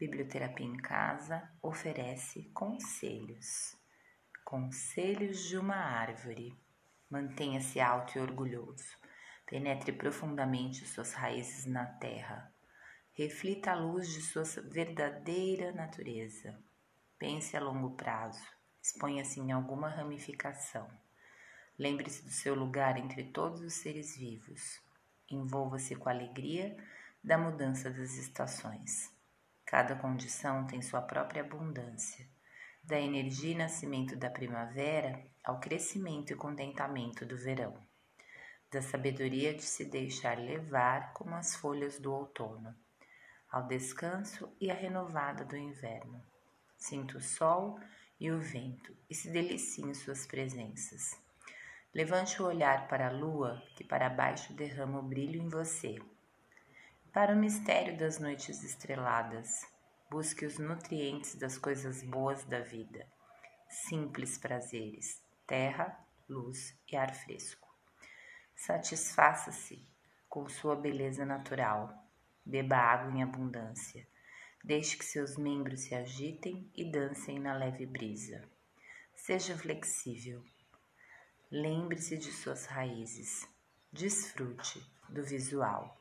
Biblioterapia em Casa oferece conselhos. Conselhos de uma árvore. Mantenha-se alto e orgulhoso. Penetre profundamente suas raízes na terra. Reflita a luz de sua verdadeira natureza. Pense a longo prazo. Exponha-se em alguma ramificação. Lembre-se do seu lugar entre todos os seres vivos. Envolva-se com a alegria da mudança das estações. Cada condição tem sua própria abundância, da energia e nascimento da primavera ao crescimento e contentamento do verão, da sabedoria de se deixar levar como as folhas do outono, ao descanso e a renovada do inverno. Sinta o sol e o vento e se delicie em suas presenças. Levante o olhar para a lua, que para baixo derrama o brilho em você para o mistério das noites estreladas, busque os nutrientes das coisas boas da vida. Simples prazeres, terra, luz e ar fresco. Satisfaça-se com sua beleza natural. Beba água em abundância. Deixe que seus membros se agitem e dancem na leve brisa. Seja flexível. Lembre-se de suas raízes. Desfrute do visual.